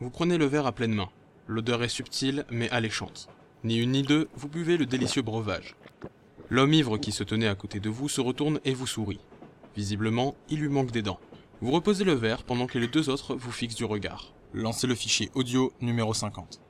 Vous prenez le verre à pleine main. L'odeur est subtile mais alléchante. Ni une ni deux, vous buvez le délicieux breuvage. L'homme ivre qui se tenait à côté de vous se retourne et vous sourit. Visiblement, il lui manque des dents. Vous reposez le verre pendant que les deux autres vous fixent du regard. Lancez le fichier audio numéro 50.